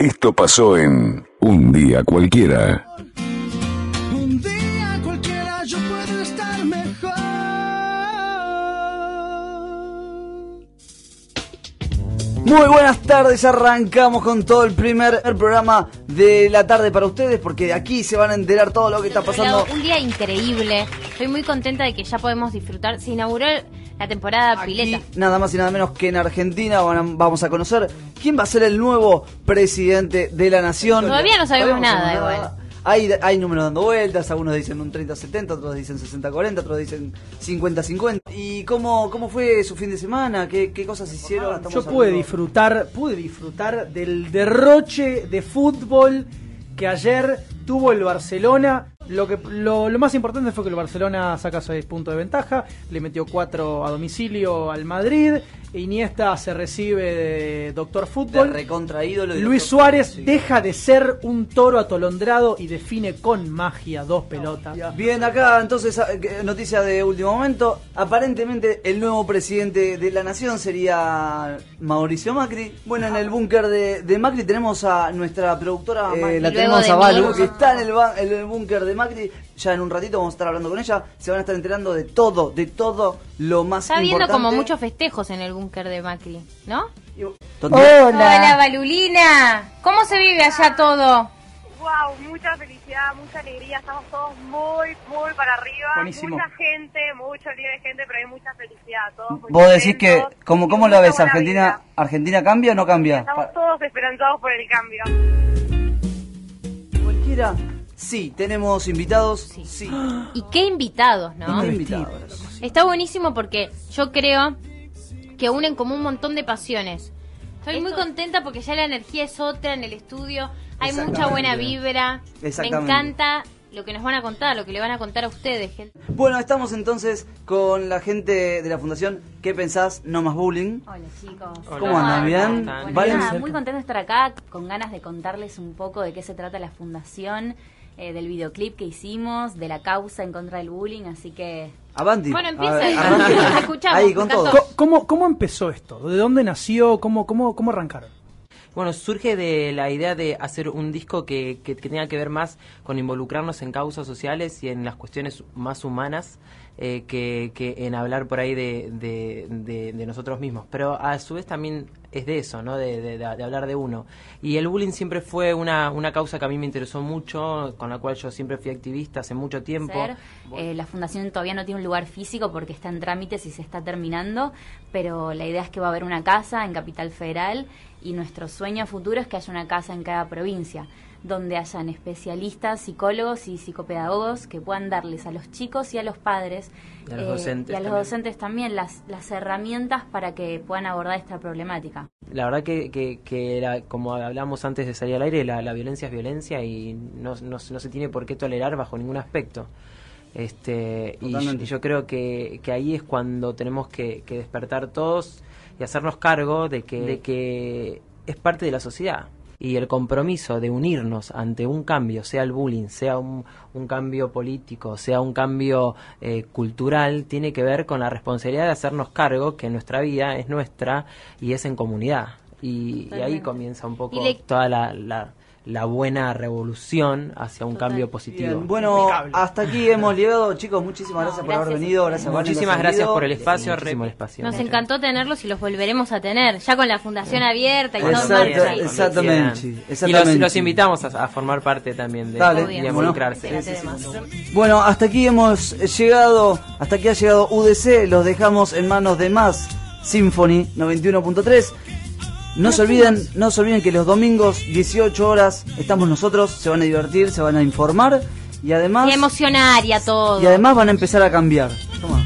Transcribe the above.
Esto pasó en Un día cualquiera. Un día cualquiera yo puedo estar mejor. Muy buenas tardes, arrancamos con todo el primer programa de la tarde para ustedes porque de aquí se van a enterar todo lo que está pasando. Un día increíble. Estoy muy contenta de que ya podemos disfrutar. Se inauguró la temporada Aquí, pileta. nada más y nada menos que en Argentina van a- vamos a conocer quién va a ser el nuevo presidente de la nación. Todavía no sabemos Todavía nada, igual. Hay, hay números dando vueltas, algunos dicen un 30-70, otros dicen 60-40, otros dicen 50-50. ¿Y cómo, cómo fue su fin de semana? ¿Qué, qué cosas hicieron? Estamos Yo pude hablando- disfrutar, pude disfrutar del derroche de fútbol que ayer tuvo el Barcelona. Lo, que, lo, lo más importante fue que el Barcelona saca 6 puntos de ventaja, le metió 4 a domicilio al Madrid. Iniesta se recibe de Doctor de Fútbol. Luis doctor- Suárez Sí. deja de ser un toro atolondrado y define con magia dos pelotas. Bien, acá entonces a- que- noticia de último momento. Aparentemente el nuevo presidente de la nación sería Mauricio Macri. Bueno, en el búnker de, de Macri tenemos a nuestra productora, eh, la tenemos a que está en el, el búnker de Macri. Ya en un ratito vamos a estar hablando con ella. Se van a estar enterando de todo, de todo lo más Está viendo importante. como muchos festejos en el búnker de Macri, ¿no? Total- Hola, Balulina. ¿Cómo se vive allá todo? Wow, mucha felicidad, mucha alegría, estamos todos muy, muy para arriba. Buenísimo. Mucha gente, mucho lío de gente, pero hay mucha felicidad. Todos muy Vos decís que, ¿cómo, cómo la ves? ¿Argentina. ¿Argentina cambia o no cambia? Estamos todos esperanzados por el cambio. ¿Cualquiera? Sí, tenemos invitados. Sí. Sí. Y qué invitados, ¿no? ¿Qué invitados? Está buenísimo porque yo creo que unen como un montón de pasiones. Estoy muy contenta porque ya la energía es otra en el estudio. Hay mucha buena vibra. Me encanta lo que nos van a contar, lo que le van a contar a ustedes, gente. Bueno, estamos entonces con la gente de la fundación ¿Qué pensás? No más bullying. Hola chicos. ¿Cómo andan? ¿Bien? Muy contenta de estar acá, con ganas de contarles un poco de qué se trata la fundación, eh, del videoclip que hicimos, de la causa en contra del bullying, así que Avanti. Bueno, A empieza ver, ahí. escuchamos, con todo. ¿Cómo, ¿Cómo empezó esto? ¿De dónde nació? ¿Cómo, cómo, cómo arrancaron? Bueno, surge de la idea de hacer un disco que, que, que tenga que ver más con involucrarnos en causas sociales y en las cuestiones más humanas eh, que, que en hablar por ahí de, de, de- de nosotros mismos. Pero a su vez también es de eso, ¿no? De, hablar de uno. Y el bullying siempre fue una, causa que a mí me interesó mucho, con la cual yo siempre fui activista hace mucho tiempo. Eh, la fundación todavía no tiene un lugar físico porque está en trámites y se está terminando, pero la idea es que va a haber una casa en Capital Federal y nuestro sueño futuro es que haya una casa en cada provincia donde hayan especialistas, psicólogos y psicopedagogos que puedan darles a los chicos y a los padres Y a los eh, docentes y a los también. docentes también las, las herramientas para que puedan abordar esta problemática. La verdad que, que, que la- como hablamos antes de salir al aire, la, la violencia es violencia y no, no, no se tiene por qué tolerar bajo ningún aspecto. Este, y, yo creo que, que ahí es cuando tenemos que, que despertar todos y hacernos cargo de que, de que es parte de la sociedad. Y el compromiso de unirnos ante un cambio, sea el bullying, sea un, un cambio político, sea un cambio eh, cultural, tiene que ver con la responsabilidad de hacernos cargo que nuestra vida es nuestra y es en comunidad. Y, y ahí comienza un poco toda la, la, la buena revolución hacia un Total. cambio positivo. Bien, bueno, Impecable. hasta aquí hemos llegado, chicos. Muchísimas gracias por haber gracias a venido. Gracias Muchísimas gracias por el espacio, el. Nos encantó tenerlos y los volveremos a tener, ya con la fundación abierta y todo Exacto, exactamente, quieran. exactamente. Y los, los invitamos a, a formar parte también de, Dale, y a involucrarse. Más. Bueno, hasta aquí hemos llegado, hasta aquí ha llegado UDC, los dejamos en manos de más Symphony 91.3. No se olviden, no se olviden que los domingos 18 horas estamos nosotros, se van a divertir, se van a informar y además Y emocionar y a todo. y además van a empezar a cambiar. Toma.